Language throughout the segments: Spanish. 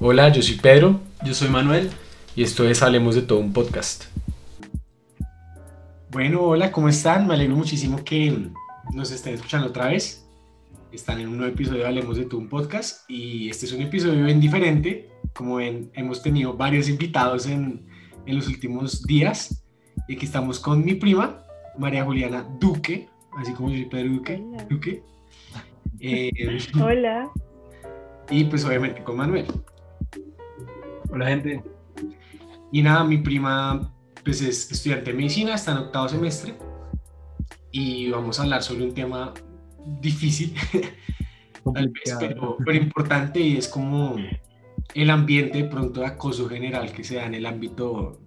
Hola, yo soy Pedro Yo soy Manuel. y esto es Hablemos de todo un podcast. Bueno, hola, ¿cómo están? Me alegro muchísimo que nos estén escuchando otra vez. Están en un nuevo episodio de Hablemos de todo un podcast y este es un episodio bien diferente. Como ven, hemos tenido varios invitados en, en los últimos días y aquí estamos con mi prima, María Juliana Duque, así como yo soy Pedro Duque. Hola. Duque. Eh, Hola. y pues obviamente con Manuel. Hola, gente. Y nada, mi prima pues es estudiante de medicina, está en octavo semestre y vamos a hablar sobre un tema difícil, tal vez, pero, pero importante y es como el ambiente de pronto de acoso general que se da en el ámbito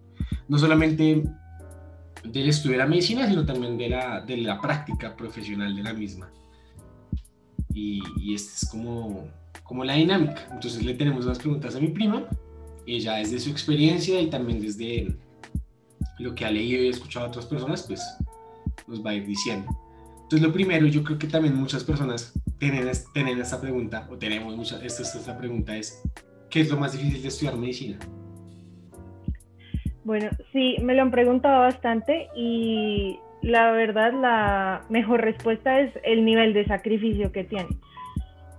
no solamente del estudio de la medicina, sino también de la, de la práctica profesional de la misma. Y, y esta es como, como la dinámica. Entonces le tenemos unas preguntas a mi prima ella desde su experiencia y también desde lo que ha leído y escuchado a otras personas, pues nos va a ir diciendo. Entonces lo primero, yo creo que también muchas personas tienen, tienen esta pregunta, o tenemos muchas, esta, esta pregunta es, ¿qué es lo más difícil de estudiar medicina? Bueno, sí, me lo han preguntado bastante y la verdad la mejor respuesta es el nivel de sacrificio que tiene.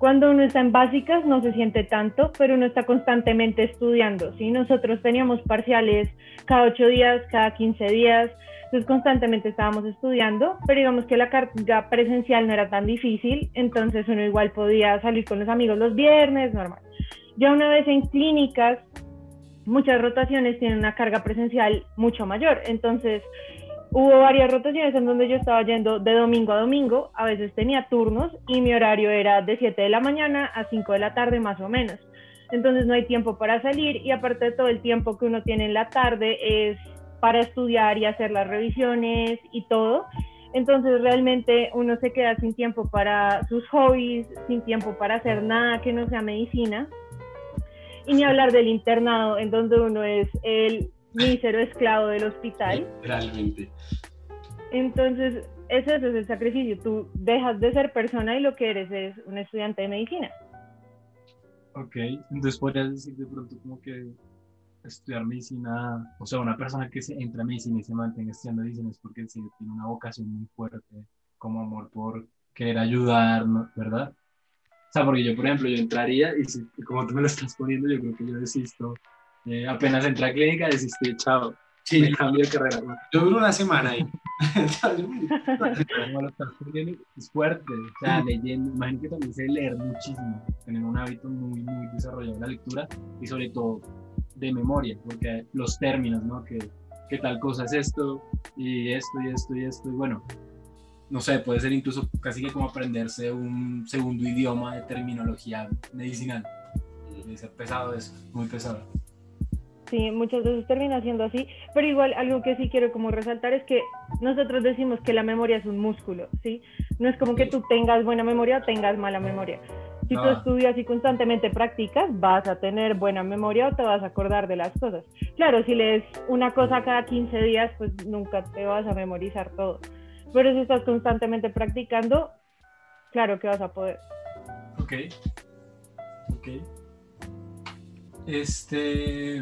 Cuando uno está en básicas no se siente tanto, pero uno está constantemente estudiando. ¿sí? Nosotros teníamos parciales cada ocho días, cada 15 días, entonces constantemente estábamos estudiando, pero digamos que la carga presencial no era tan difícil, entonces uno igual podía salir con los amigos los viernes, normal. Ya una vez en clínicas, muchas rotaciones tienen una carga presencial mucho mayor. Entonces, hubo varias rotaciones en donde yo estaba yendo de domingo a domingo, a veces tenía turnos y mi horario era de 7 de la mañana a 5 de la tarde más o menos. Entonces no hay tiempo para salir y aparte de todo el tiempo que uno tiene en la tarde es para estudiar y hacer las revisiones y todo. Entonces realmente uno se queda sin tiempo para sus hobbies, sin tiempo para hacer nada que no sea medicina. Y ni hablar del internado, en donde uno es el mísero esclavo del hospital. Realmente. Entonces, ese es el sacrificio. Tú dejas de ser persona y lo que eres es un estudiante de medicina. Ok, entonces podrías decir de pronto como que estudiar medicina, o sea, una persona que se entra a medicina y se mantenga estudiando medicina es porque sí tiene una vocación muy fuerte, como amor por querer ayudar, ¿no? ¿verdad? O sea, porque yo, por ejemplo, yo entraría y si, y como tú me lo estás poniendo, yo creo que yo desisto. Eh, apenas entré a clínica, desistí, chao, Sí, me cambio de carrera. yo duro una semana ahí. Es fuerte, o sea, leyendo, imagino que también sé leer muchísimo, tener un hábito muy, muy desarrollado de la lectura y sobre todo de memoria, porque los términos, ¿no? Que, que tal cosa es esto y esto y esto y esto, y bueno, no sé, puede ser incluso casi que como aprenderse un segundo idioma de terminología medicinal. Debe ser pesado eso, muy pesado. Sí, muchas veces termina siendo así, pero igual algo que sí quiero como resaltar es que nosotros decimos que la memoria es un músculo, ¿sí? No es como que tú tengas buena memoria o tengas mala memoria. Si tú Ah. estudias y constantemente practicas, vas a tener buena memoria o te vas a acordar de las cosas. Claro, si lees una cosa cada 15 días, pues nunca te vas a memorizar todo. Pero si estás constantemente practicando, claro que vas a poder. Ok. Ok. Este.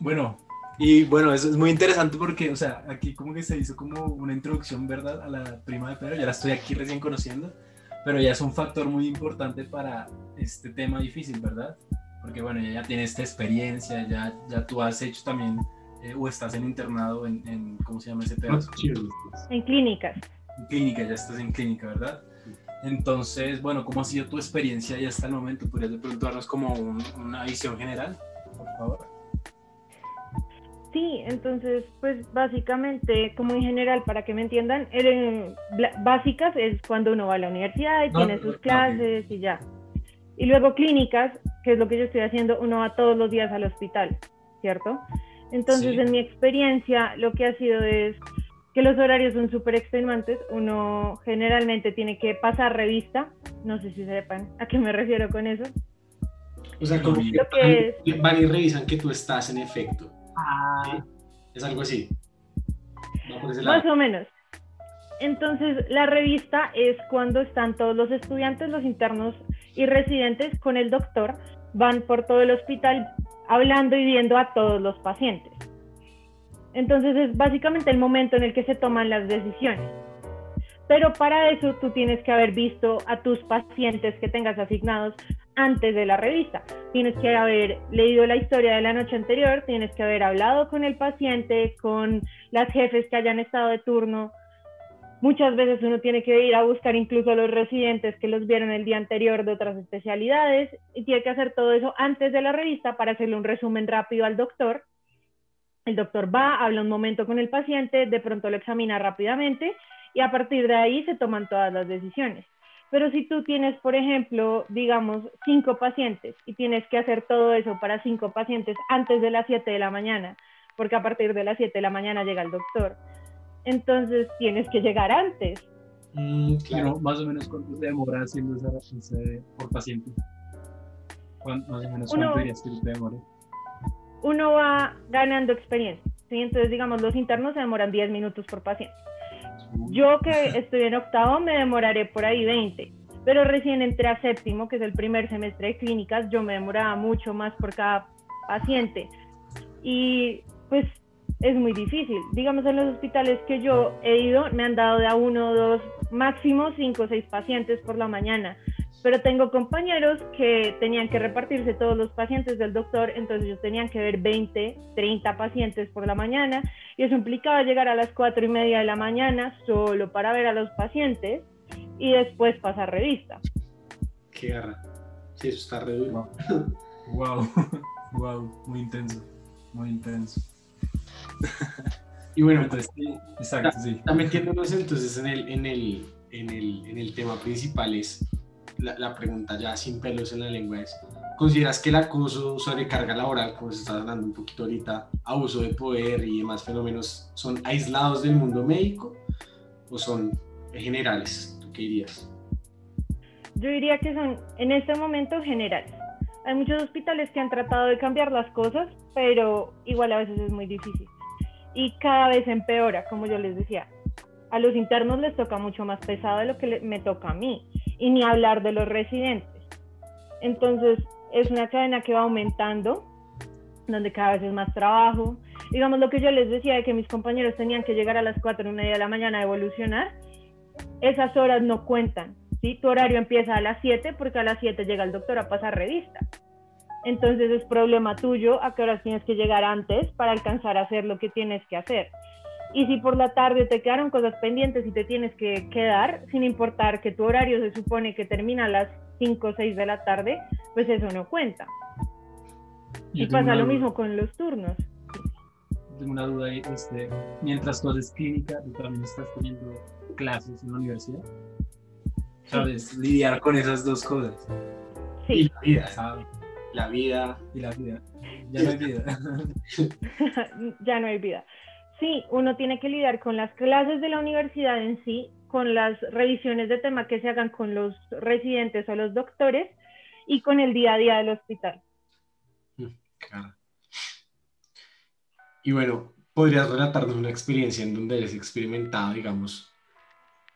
Bueno, y bueno, eso es muy interesante porque, o sea, aquí como que se hizo como una introducción, ¿verdad? A la prima de Pedro, ya la estoy aquí recién conociendo, pero ya es un factor muy importante para este tema difícil, ¿verdad? Porque bueno, ella ya tiene esta experiencia, ya, ya tú has hecho también, eh, o estás en internado en, en, ¿cómo se llama ese pedazo? En clínicas. en clínica, ya estás en clínica, ¿verdad? Entonces, bueno, ¿cómo ha sido tu experiencia ya hasta el momento? ¿Podrías de pronto darnos como un- una visión general, por favor? Sí, entonces, pues básicamente, como en general, para que me entiendan, el, bla- básicas es cuando uno va a la universidad y No, tiene sus clases y ya. Y luego clínicas, que es lo que yo estoy haciendo, uno va todos los días al hospital, ¿cierto? Entonces, Sí. en mi experiencia, lo que ha sido es que los horarios son súper extenuantes. Uno generalmente tiene que pasar revista. No sé si sepan a qué me refiero con eso. O sea, como que que van y revisan que tú estás en efecto. Ah, Es algo así. Más o menos. Entonces, la revista es cuando están todos los estudiantes, los internos y residentes con el doctor van por todo el hospital hablando y viendo a todos los pacientes. Entonces es básicamente el momento en el que se toman las decisiones. Pero para eso tú tienes que haber visto a tus pacientes que tengas asignados antes de la revista. Tienes que haber leído la historia de la noche anterior, tienes que haber hablado con el paciente, con las jefes que hayan estado de turno. Muchas veces uno tiene que ir a buscar incluso a los residentes que los vieron el día anterior de otras especialidades y tiene que hacer todo eso antes de la revista para hacerle un resumen rápido al doctor. El doctor va, habla un momento con el paciente, de pronto lo examina rápidamente y a partir de ahí se toman todas las decisiones. Pero si tú tienes, por ejemplo, digamos, cinco pacientes y tienes que hacer todo eso para cinco pacientes antes de las 7 de la mañana, porque a partir de las 7 de la mañana llega el doctor, entonces tienes que llegar antes. Mm, claro, más o menos cuánto se demora haciendo esa por paciente. más o menos cuánto dirías que te demora? Uno va ganando experiencia. ¿sí? Entonces, digamos, los internos se demoran 10 minutos por paciente. Yo que estoy en octavo me demoraré por ahí 20, pero recién entré a séptimo, que es el primer semestre de clínicas, yo me demoraba mucho más por cada paciente. Y pues es muy difícil. Digamos, en los hospitales que yo he ido, me han dado de a uno, dos, máximo cinco o seis pacientes por la mañana pero tengo compañeros que tenían que repartirse todos los pacientes del doctor, entonces ellos tenían que ver 20, 30 pacientes por la mañana y eso implicaba llegar a las 4 y media de la mañana solo para ver a los pacientes y después pasar revista. Qué garra. Sí, eso está re Wow. wow, wow, muy intenso, muy intenso. y bueno, entonces, exacto, sí. También metiéndonos entonces en el, en el, en el, en el tema principal es la, pregunta ya sin pelos en la lengua es, ¿consideras que el acoso, sobrecarga laboral, como se está hablando un poquito ahorita, abuso de poder y demás fenómenos, son aislados del mundo médico o son generales? ¿Tú qué dirías? Yo diría que son en este momento generales. Hay muchos hospitales que han tratado de cambiar las cosas, pero igual a veces es muy difícil. Y cada vez empeora, como yo les decía. A los internos les toca mucho más pesado de lo que me toca a mí y ni hablar de los residentes. Entonces, es una cadena que va aumentando, donde cada vez es más trabajo. Digamos lo que yo les decía de que mis compañeros tenían que llegar a las 4 y media de la mañana a evolucionar, esas horas no cuentan. ¿sí? Tu horario empieza a las 7 porque a las 7 llega el doctor a pasar revista. Entonces es problema tuyo a qué horas tienes que llegar antes para alcanzar a hacer lo que tienes que hacer. Y si por la tarde te quedaron cosas pendientes y te tienes que quedar, sin importar que tu horario se supone que termina a las 5 o 6 de la tarde, pues eso no cuenta. y pasa lo mismo con los turnos. Tengo una duda ahí, este, mientras tú haces clínica, tú también estás teniendo clases en la universidad. ¿Sabes? Lidiar con esas dos cosas. Sí. Y la vida, ¿sabes? La vida. Y la vida. Ya no hay vida. ya no hay vida. Sí, uno tiene que lidiar con las clases de la universidad en sí, con las revisiones de tema que se hagan con los residentes o los doctores y con el día a día del hospital. Mm, claro. Y bueno, ¿podrías relatarnos una experiencia en donde hayas experimentado, digamos,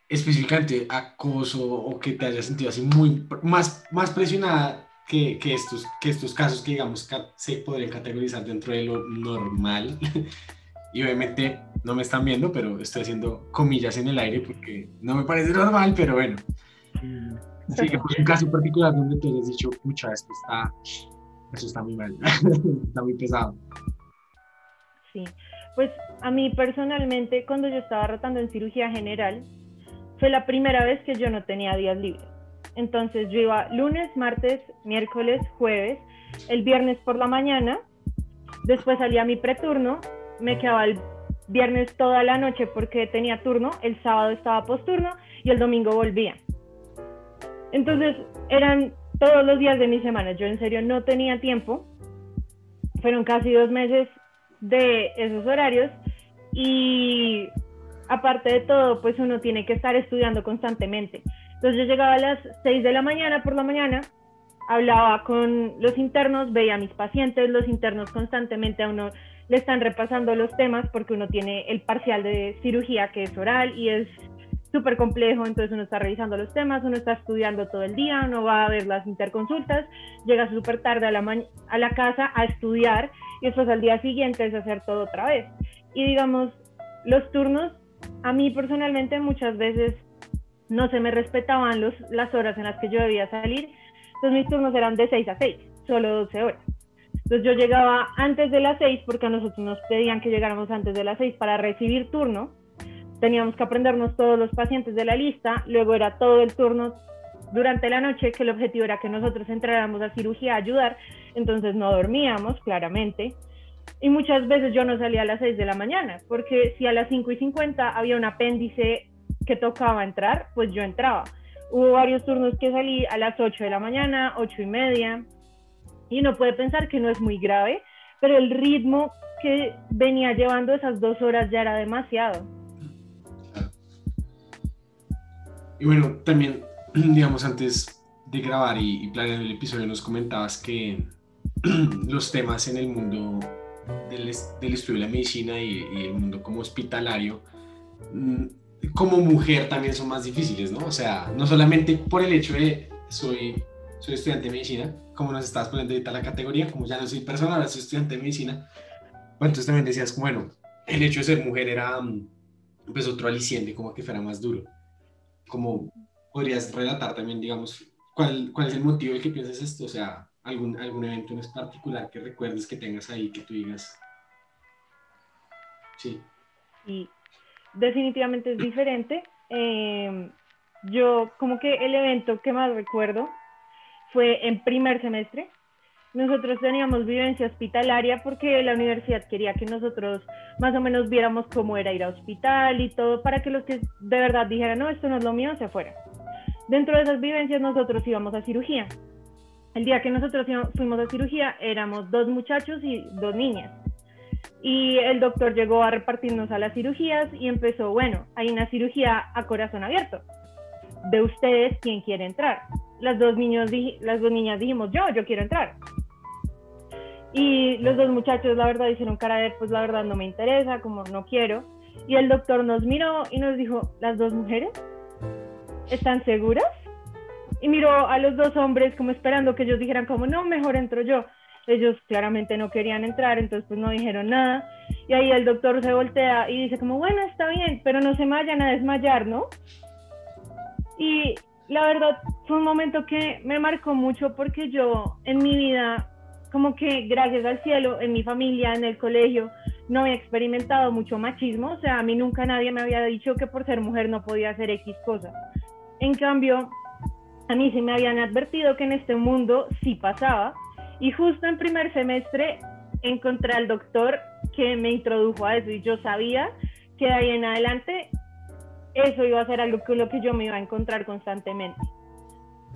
específicamente acoso o que te hayas sentido así muy más, más presionada que, que, estos, que estos casos que, digamos, se podrían categorizar dentro de lo normal? Y obviamente no me están viendo, pero estoy haciendo comillas en el aire porque no me parece normal, pero bueno. Mm. Sí, que fue un caso particular donde tú has dicho, pucha, esto está, eso está muy mal, está muy pesado. Sí, pues a mí personalmente, cuando yo estaba rotando en cirugía general, fue la primera vez que yo no tenía días libres. Entonces yo iba lunes, martes, miércoles, jueves, el viernes por la mañana, después salía mi preturno me quedaba el viernes toda la noche porque tenía turno, el sábado estaba posturno y el domingo volvía. Entonces eran todos los días de mi semana. Yo en serio no tenía tiempo. Fueron casi dos meses de esos horarios y aparte de todo, pues uno tiene que estar estudiando constantemente. Entonces yo llegaba a las 6 de la mañana por la mañana, hablaba con los internos, veía a mis pacientes, los internos constantemente a uno le están repasando los temas porque uno tiene el parcial de cirugía que es oral y es súper complejo, entonces uno está revisando los temas, uno está estudiando todo el día, uno va a ver las interconsultas, llega súper tarde a la, a la casa a estudiar y después al día siguiente es hacer todo otra vez. Y digamos, los turnos, a mí personalmente muchas veces no se me respetaban los, las horas en las que yo debía salir, entonces mis turnos eran de 6 a 6, solo 12 horas. Entonces yo llegaba antes de las 6 porque a nosotros nos pedían que llegáramos antes de las 6 para recibir turno. Teníamos que aprendernos todos los pacientes de la lista, luego era todo el turno durante la noche, que el objetivo era que nosotros entráramos a cirugía a ayudar, entonces no dormíamos, claramente, y muchas veces yo no salía a las 6 de la mañana, porque si a las 5 y 50 había un apéndice que tocaba entrar, pues yo entraba. Hubo varios turnos que salí a las 8 de la mañana, 8 y media, y uno puede pensar que no es muy grave, pero el ritmo que venía llevando esas dos horas ya era demasiado. Y bueno, también, digamos, antes de grabar y, planear el episodio, nos comentabas que los temas en el mundo del, estudio de la medicina y, el mundo como hospitalario, mm, como mujer también son más difíciles, ¿no? O sea, no solamente por el hecho de soy, soy estudiante de medicina, como nos estás poniendo ahorita la categoría, como ya no soy persona, ahora soy estudiante de medicina. Bueno, entonces también decías, bueno, el hecho de ser mujer era mm, pues otro aliciente, como que fuera más duro como podrías relatar también, digamos, cuál, cuál es el motivo de que pienses esto, o sea, algún, algún evento en particular que recuerdes que tengas ahí, que tú digas. Sí. Y definitivamente es diferente. Em, yo como que el evento que más recuerdo fue en primer semestre, nosotros teníamos vivencia hospitalaria porque la universidad quería que nosotros más o menos viéramos cómo era ir a hospital y todo para que los que de verdad dijeran, no, esto no es lo mío, se fueran. Dentro de esas vivencias nosotros íbamos a cirugía. El día que nosotros fuimos a cirugía éramos dos muchachos y dos niñas. Y el doctor llegó a repartirnos a las cirugías y empezó, bueno, hay una cirugía a corazón abierto. De ustedes, ¿quién quiere entrar? Las dos, niñas dijimos, yo, yo quiero entrar. Y los dos muchachos, la verdad, hicieron cara de, pues la verdad no me interesa, como no quiero. Y el doctor nos miró y nos dijo, ¿las dos mujeres? ¿Están seguras? Y miró a los dos hombres como esperando que ellos dijeran como, no, mejor entro yo. Ellos claramente no querían entrar, entonces pues no dijeron nada. Y ahí el doctor se voltea y dice como, bueno, está bien, pero no se vayan a desmayar, ¿no? Y la verdad fue un momento que me marcó mucho porque yo en mi vida como que gracias al cielo, en mi familia, en el colegio, no he experimentado mucho machismo, o sea, a mí nunca nadie me había dicho que por ser mujer no podía hacer X cosas. En cambio, a mí sí me habían advertido que en este mundo sí pasaba, y justo en primer semestre encontré al doctor que me introdujo a eso, y yo sabía que de ahí en adelante eso iba a ser algo con lo que yo me iba a encontrar constantemente.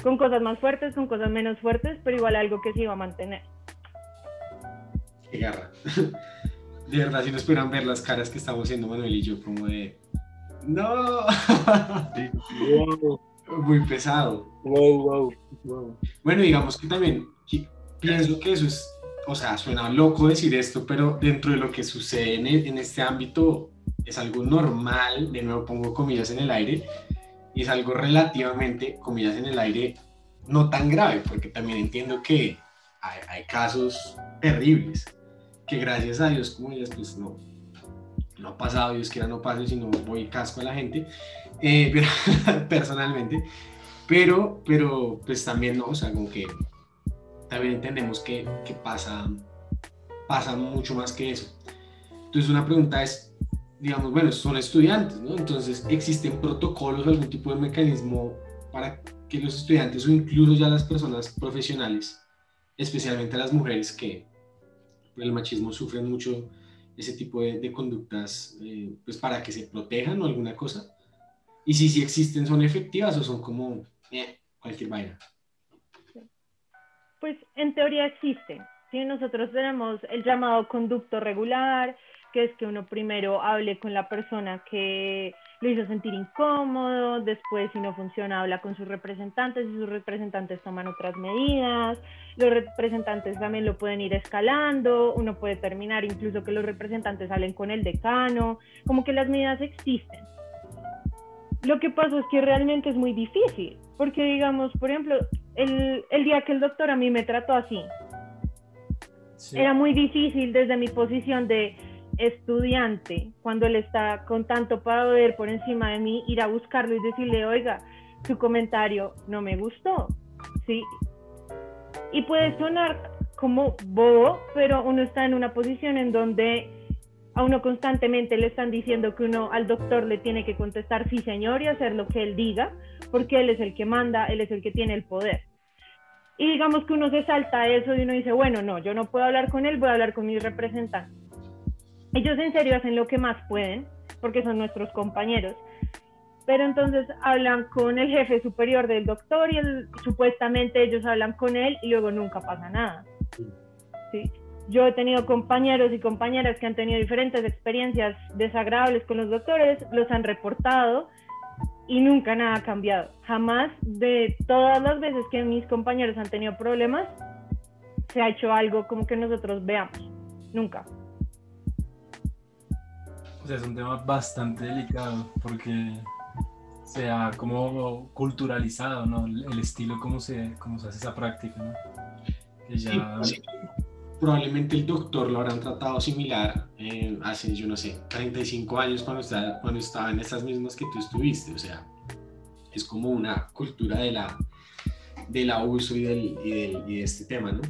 Con cosas más fuertes, con cosas menos fuertes, pero igual algo que se iba a mantener garra. De verdad, si nos pudieran ver las caras que estamos haciendo Manuel y yo, como de. ¡No! Muy pesado. Bueno, digamos que también pienso que eso es, o sea, suena loco decir esto, pero dentro de lo que sucede en, en este ámbito es algo normal, de nuevo pongo comillas en el aire, y es algo relativamente, comillas en el aire, no tan grave, porque también entiendo que hay, casos terribles que gracias a Dios, como pues no, no ha pasado, Dios quiera no pase, sino voy casco a la gente, eh, personalmente, pero, pero pues también, ¿no? O sea, como que también entendemos que, que pasa, pasa mucho más que eso. Entonces una pregunta es, digamos, bueno, son estudiantes, ¿no? Entonces, ¿existen protocolos, algún tipo de mecanismo para que los estudiantes o incluso ya las personas profesionales, especialmente las mujeres que el machismo sufren mucho ese tipo de, conductas eh, pues para que se protejan o alguna cosa. Y si sí existen, ¿son efectivas o son como eh, cualquier vaina? Pues en teoría existen. ¿sí? Nosotros tenemos el llamado conducto regular, que es que uno primero hable con la persona que lo hizo sentir incómodo, después si no funciona habla con sus representantes y sus representantes toman otras medidas, los representantes también lo pueden ir escalando, uno puede terminar incluso que los representantes hablen con el decano, como que las medidas existen. Lo que pasa es que realmente es muy difícil, porque digamos, por ejemplo, el, el día que el doctor a mí me trató así, era muy difícil desde mi posición de estudiante, cuando él está con tanto poder por encima de mí, ir a buscarlo y decirle, oiga, su comentario no me gustó, ¿sí? Y puede sonar como bobo, pero uno está en una posición en donde a uno constantemente le están diciendo que uno al doctor le tiene que contestar sí señor y hacer lo que él diga, porque él es el que manda, él es el que tiene el poder. Y digamos que uno se salta eso y uno dice, bueno, no, yo no puedo hablar con él, voy a hablar con mis representantes. Ellos en serio hacen lo que más pueden, porque son nuestros compañeros. Pero entonces hablan con el jefe superior del doctor y supuestamente ellos hablan con él y luego nunca pasa nada. ¿sí? Yo he tenido compañeros y compañeras que han tenido diferentes experiencias desagradables con los doctores, los han reportado y nunca nada ha cambiado. Jamás de todas las veces que mis compañeros han tenido problemas, se ha hecho algo como que nosotros veamos. Nunca. Es un tema bastante delicado porque se ha como culturalizado, ¿no? El estilo, cómo se, cómo se hace esa práctica, ¿no? Probablemente el doctor lo habrán tratado similar eh, hace, yo no sé, 35 años cuando, estaba, cuando estaba en esas mismas que tú estuviste. O sea, es como una cultura de la, del abuso y, del, y, del, y de este tema, ¿no?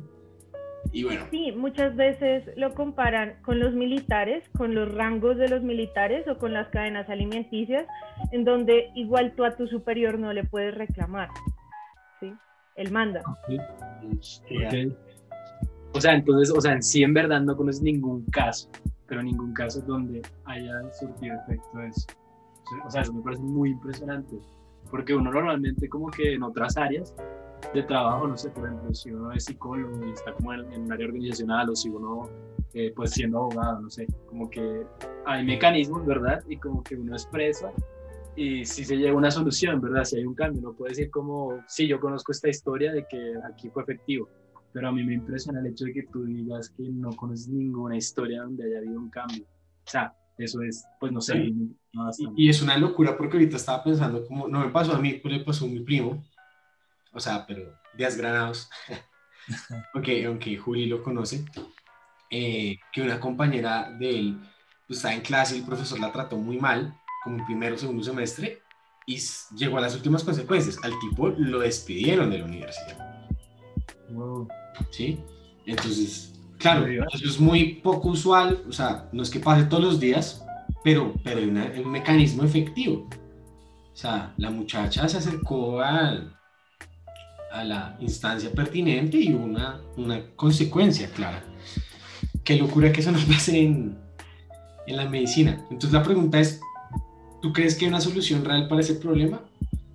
Y bueno. Sí, muchas veces lo comparan con los militares, con los rangos de los militares o con las cadenas alimenticias, en donde igual tú a tu superior no le puedes reclamar. ¿sí? Él manda. O sea, entonces, o sea, en sí en verdad no conoces ningún caso, pero ningún caso donde haya surtido efecto eso. O sea, eso me parece muy impresionante, porque uno normalmente como que en otras áreas de trabajo, no sé, por ejemplo, si uno es psicólogo y está como en, un área organizacional o si uno, eh, pues siendo abogado, no sé, como que hay mecanismos, ¿verdad? Y como que uno expresa y si se llega a una solución, ¿verdad? Si hay un cambio, no puede decir como, sí, yo conozco esta historia de que aquí fue efectivo, pero a mí me impresiona el hecho de que tú digas que no conoces ninguna historia donde haya habido un cambio. O sea, eso es, pues no sé. y, es una locura porque ahorita estaba pensando, como no me pasó a mí, pues le pasó a mi primo, o sea, pero días granados, aunque, aunque Juli lo conoce, eh, que una compañera de él pues, estaba en clase y el profesor la trató muy mal, como en primero o segundo semestre, y llegó a las últimas consecuencias. Al tipo lo despidieron de la universidad. Wow. ¿sí? Entonces, claro, eso es muy poco usual, o sea, no es que pase todos los días, pero, pero hay, un mecanismo efectivo. O sea, la muchacha se acercó a, a la instancia pertinente y una, una consecuencia clara. Qué locura que eso no pase en, en la medicina. Entonces la pregunta es, ¿tú crees que hay una solución real para ese problema?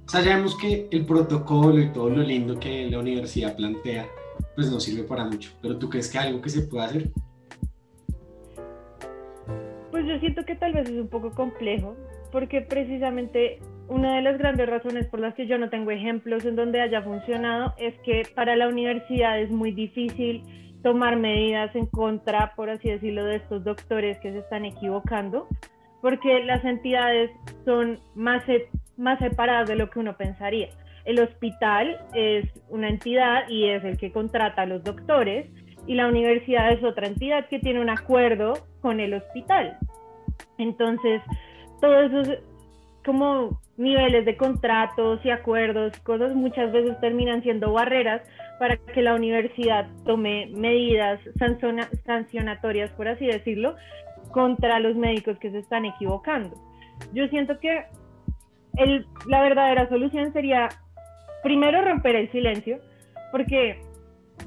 sabemos que el protocolo y todo lo lindo que la universidad plantea pues no sirve para mucho. Pero ¿tú crees que hay algo que se pueda hacer? Pues yo siento que tal vez es un poco complejo, porque precisamente una de las grandes razones por las que yo no tengo ejemplos en donde haya funcionado es que para la universidad es muy difícil tomar medidas en contra, por así decirlo, de estos doctores que se están equivocando, porque las entidades son más, más separadas de lo que uno pensaría. El hospital es una entidad y es el que contrata a los doctores y la universidad es otra entidad que tiene un acuerdo con el hospital. Entonces, todos esos como niveles de contratos y acuerdos, cosas muchas veces terminan siendo barreras para que la universidad tome medidas sancionatorias, por así decirlo, contra los médicos que se están equivocando. Yo siento que el, la verdadera solución sería primero romper el silencio, porque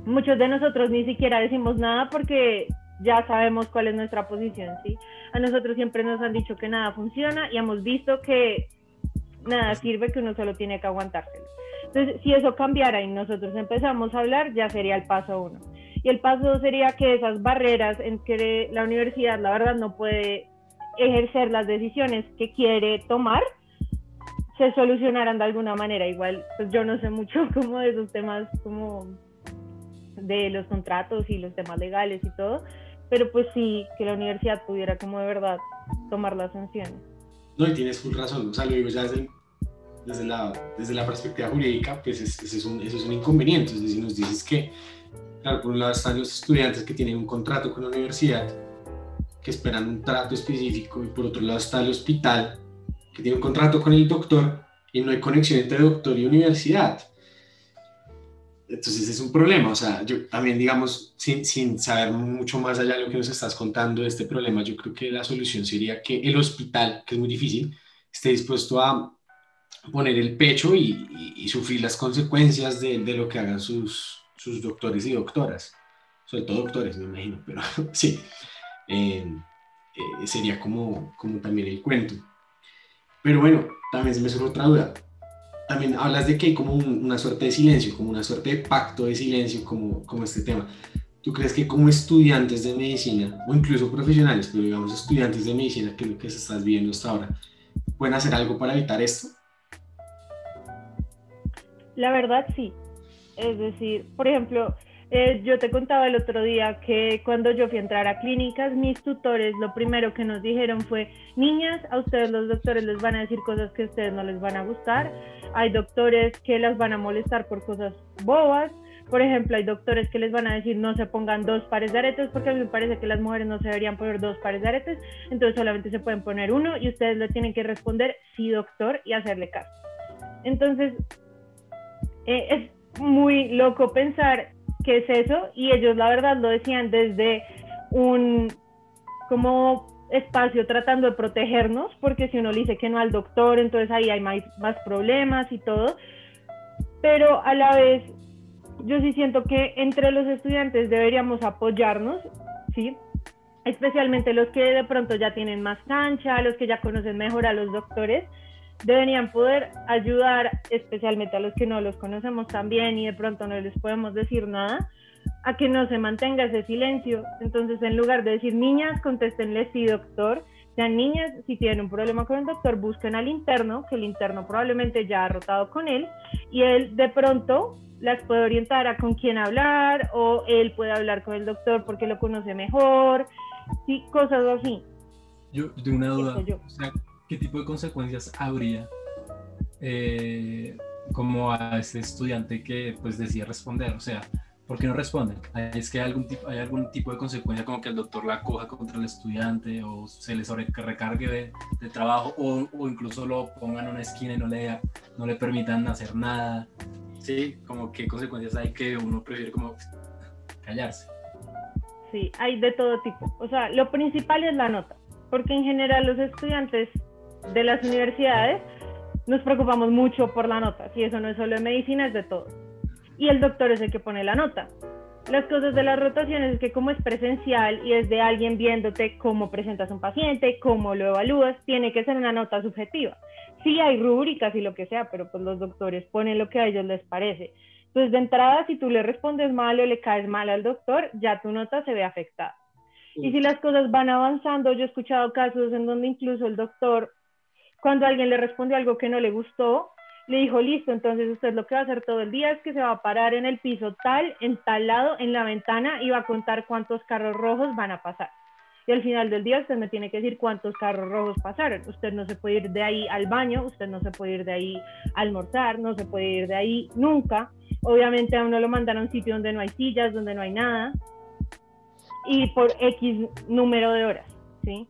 muchos de nosotros ni siquiera decimos nada porque ya sabemos cuál es nuestra posición, ¿sí? A nosotros siempre nos han dicho que nada funciona y hemos visto que nada sirve, que uno solo tiene que aguantárselo. Entonces, si eso cambiara y nosotros empezamos a hablar, ya sería el paso uno. Y el paso dos sería que esas barreras en que la universidad, la verdad, no puede ejercer las decisiones que quiere tomar, se solucionaran de alguna manera. Igual, pues yo no sé mucho como de esos temas como de los contratos y los temas legales y todo, pero pues sí, que la universidad pudiera como de verdad tomar las sanciones. No, y tienes full razón, o sea, lo digo ya desde desde la, desde la perspectiva jurídica, pues ese es, un, es un inconveniente. Es decir, nos dices que, claro, por un lado están los estudiantes que tienen un contrato con la universidad, que esperan un trato específico, y por otro lado está el hospital, que tiene un contrato con el doctor, y no hay conexión entre doctor y universidad. Entonces es un problema, o sea, yo también, digamos, sin, sin saber mucho más allá de lo que nos estás contando de este problema, yo creo que la solución sería que el hospital, que es muy difícil, esté dispuesto a poner el pecho y, y, sufrir las consecuencias de, de, lo que hagan sus, sus doctores y doctoras, sobre todo doctores, me imagino, pero sí, eh, eh, sería como, como también el cuento. Pero bueno, también se me surge otra duda. También hablas de que hay como una suerte de silencio, como una suerte de pacto de silencio, como, como este tema. ¿Tú crees que como estudiantes de medicina, o incluso profesionales, pero digamos estudiantes de medicina, que es lo que se estás viendo hasta ahora, pueden hacer algo para evitar esto? La verdad sí. Es decir, por ejemplo, eh, yo te contaba el otro día que cuando yo fui a entrar a clínicas, mis tutores lo primero que nos dijeron fue, niñas, a ustedes los doctores les van a decir cosas que a ustedes no les van a gustar, hay doctores que las van a molestar por cosas bobas, por ejemplo, hay doctores que les van a decir no se pongan dos pares de aretes porque a mí me parece que las mujeres no se deberían poner dos pares de aretes, entonces solamente se pueden poner uno y ustedes le tienen que responder sí doctor y hacerle caso. Entonces, eh, es muy loco pensar qué es eso y ellos la verdad lo decían desde un como espacio tratando de protegernos porque si uno le dice que no al doctor entonces ahí hay más, más problemas y todo. Pero a la vez yo sí siento que entre los estudiantes deberíamos apoyarnos sí especialmente los que de pronto ya tienen más cancha los que ya conocen mejor a los doctores deberían poder ayudar, especialmente a los que no los conocemos tan bien y de pronto no les podemos decir nada, a que no se mantenga ese silencio. Entonces, en lugar de decir niñas, contéstenle sí, doctor. Sean niñas, si tienen un problema con el doctor, busquen al interno, que el interno probablemente ya ha rotado con él, y él de pronto las puede orientar a con quién hablar, o él puede hablar con el doctor porque lo conoce mejor, sí, cosas así. Yo, tengo una duda. O sea, qué tipo de consecuencias habría eh, como a ese estudiante que pues decide responder, o sea, ¿por qué no responden? ¿Es que hay algún tipo, hay algún tipo de consecuencia como que el doctor la coja contra el estudiante o se le sobre recargue de, de trabajo o, o, incluso lo pongan en una esquina y no le, no le permitan hacer nada? Sí, como qué consecuencias hay que uno prefiere como callarse. Sí, hay de todo tipo. O sea, lo principal es la nota, porque en general los estudiantes de las universidades nos preocupamos mucho por la nota, si eso no es solo de medicina, es de todo. Y el doctor es el que pone la nota. Las cosas de las rotaciones es que como es presencial y es de alguien viéndote cómo presentas un paciente, cómo lo evalúas, tiene que ser una nota subjetiva. Sí hay rúbricas y lo que sea, pero pues los doctores ponen lo que a ellos les parece. Entonces de entrada, si tú le respondes mal o le caes mal al doctor, ya tu nota se ve afectada. Y si las cosas van avanzando, yo he escuchado casos en donde incluso el doctor cuando alguien le respondió algo que no le gustó, le dijo, listo, entonces usted lo que va a hacer todo el día es que se va a parar en el piso tal, en tal lado, en la ventana y va a contar cuántos carros rojos van a pasar. Y al final del día usted me tiene que decir cuántos carros rojos pasaron. Usted no se puede ir de ahí al baño, usted no se puede ir de ahí a almorzar, no se puede ir de ahí nunca. Obviamente a uno lo mandan a un sitio donde no hay sillas, donde no hay nada. Y por X número de horas, ¿sí?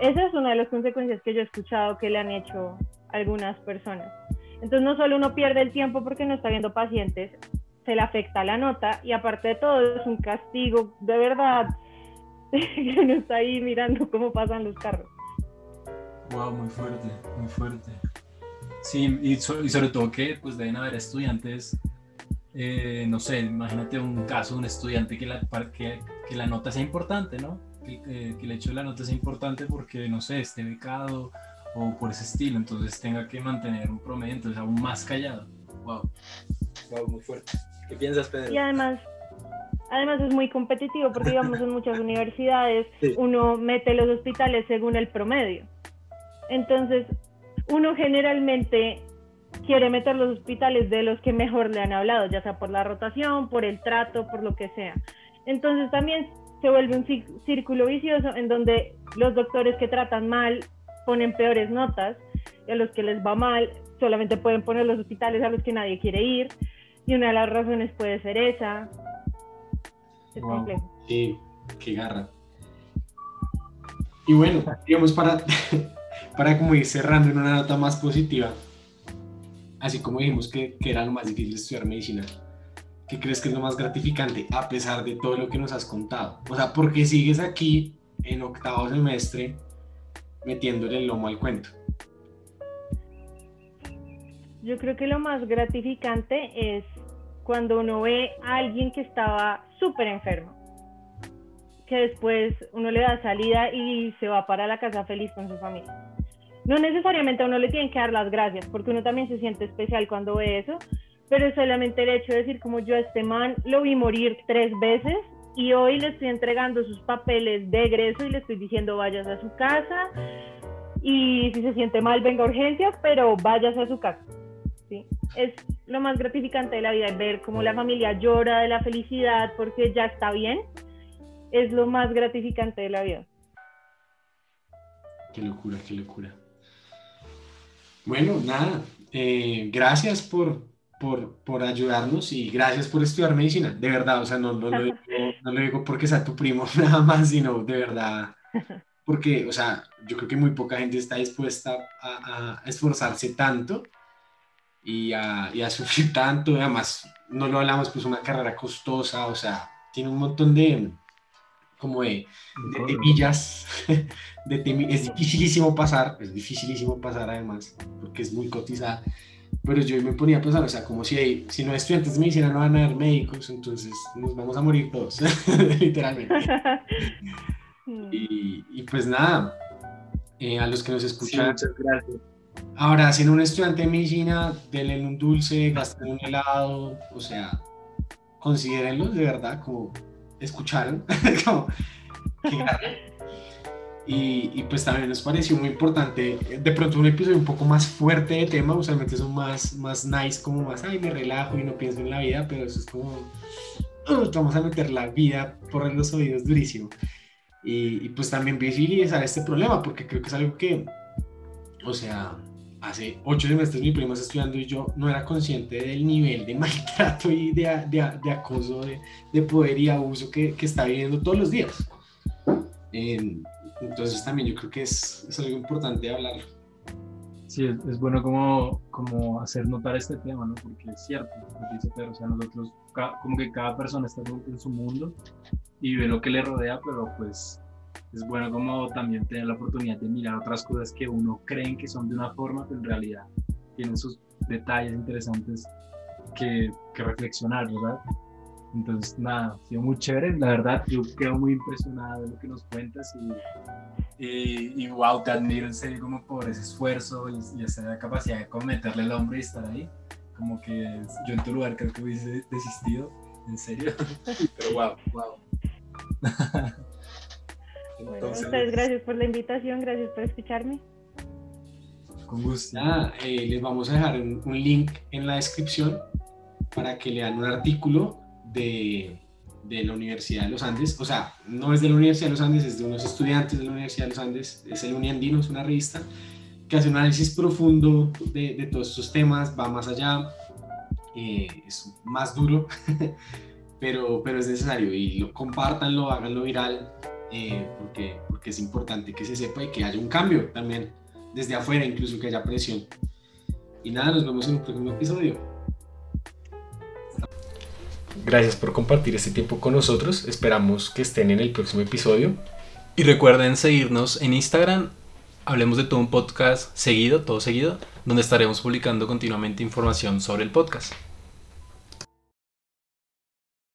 Esa es una de las consecuencias que yo he escuchado que le han hecho algunas personas. Entonces no solo uno pierde el tiempo porque no está viendo pacientes, se le afecta la nota y aparte de todo es un castigo de verdad que uno está ahí mirando cómo pasan los carros. Wow, muy fuerte, muy fuerte. Sí, y, sobre todo que pues deben haber estudiantes, eh, no sé, imagínate un caso de un estudiante que la, que, que la nota sea importante, ¿no? Que, el hecho de la nota sea importante porque, no sé, esté becado o por ese estilo, entonces tenga que mantener un promedio, entonces aún más callado. Wow. Wow, muy fuerte. ¿Qué piensas, Pedro? Y además, además es muy competitivo porque, digamos, en muchas universidades uno mete los hospitales según el promedio. Entonces, uno generalmente quiere meter los hospitales de los que mejor le han hablado, ya sea por la rotación, por el trato, por lo que sea. Entonces también se vuelve un círculo vicioso en donde los doctores que tratan mal ponen peores notas y a los que les va mal solamente pueden poner los hospitales a los que nadie quiere ir, y una de las razones puede ser esa. Es complejo. Sí, qué garra. Y bueno, digamos, para, para como ir cerrando en una nota más positiva, así como dijimos que, que era lo más difícil estudiar medicina, ¿qué crees que es lo más gratificante a pesar de todo lo que nos has contado? O sea, ¿por qué sigues aquí en octavo semestre metiéndole el lomo al cuento? Yo creo que lo más gratificante es cuando uno ve a alguien que estaba súper enfermo, que después uno le da salida y se va para la casa feliz con su familia. No necesariamente a uno le tienen que dar las gracias, porque uno también se siente especial cuando ve eso, pero solamente el hecho de decir como yo a este man lo vi morir tres veces y hoy le estoy entregando sus papeles de egreso y le estoy diciendo vayas a su casa y si se siente mal venga a urgencias, pero vayas a su casa. ¿sí? Es lo más gratificante de la vida, ver cómo la familia llora de la felicidad porque ya está bien, es lo más gratificante de la vida. Qué locura, qué locura. Bueno, nada, eh, gracias por, por, por, ayudarnos y gracias por estudiar medicina, de verdad, o sea, no, no, lo, digo, no lo digo porque sea tu primo nada más, sino de verdad, porque, o sea, yo creo que muy poca gente está dispuesta a, a esforzarse tanto y a, y a, sufrir tanto, además, no lo hablamos, pues una carrera costosa, o sea, tiene un montón de, como de, de temillas, de es dificilísimo pasar, es dificilísimo pasar además, porque es muy cotizada, pero yo me ponía a pensar, o sea, como si, si no estudiantes de medicina no van a haber médicos, entonces nos vamos a morir todos, literalmente. y, y, pues nada, eh, a los que nos escuchan, muchas gracias. Ahora, si un estudiante de medicina, denle un dulce, gasten un helado, o sea, considérenlos de verdad como escucharon. como, y, y, pues también nos pareció muy importante, de pronto un episodio un poco más fuerte de tema, usualmente son más, más nice, como más, ay, me relajo y no pienso en la vida, pero eso es como, uh, vamos a meter la vida por los oídos durísimo. Y, y pues también visibilizar este problema, porque creo que es algo que, o sea, hace ocho semestres mi prima está estudiando y yo no era consciente del nivel de maltrato y de, de, de acoso, de, de, poder y abuso que, que, está viviendo todos los días. Eh, entonces también yo creo que es, es algo importante hablar. Sí, es, es, bueno como, como hacer notar este tema, ¿no? Porque es cierto, dice Pedro, o sea, nosotros, como que cada persona está en su mundo y ve lo que le rodea, pero pues es bueno como también tener la oportunidad de mirar otras cosas que uno cree que son de una forma, pero en realidad tienen sus detalles interesantes que, que reflexionar, ¿verdad? Entonces, nada, ha sido muy chévere, la verdad, yo quedo muy impresionada de lo que nos cuentas y, y, y wow, te admiro en serio como por ese esfuerzo y, y esa capacidad de cometerle el hombro y estar ahí, como que yo en tu lugar creo que hubiese desistido, en serio, pero wow, wow. Entonces, ustedes gracias por la invitación, gracias por escucharme. Con gusto. Nada, eh, les vamos a dejar un, un, link en la descripción para que lean un artículo de, de, la Universidad de los Andes. O sea, no es de la Universidad de los Andes, es de unos estudiantes de la Universidad de los Andes. Es el Uniandino, es una revista que hace un análisis profundo de, de todos estos temas, va más allá, eh, es más duro, pero, pero es necesario y lo, compártanlo, háganlo viral eh, porque, porque es importante que se sepa y que haya un cambio también desde afuera, incluso que haya presión. Y nada, nos vemos en un próximo episodio. Gracias por compartir este tiempo con nosotros. Esperamos que estén en el próximo episodio. Y recuerden seguirnos en Instagram. Hablemos de todo un podcast seguido, todo seguido, donde estaremos publicando continuamente información sobre el podcast.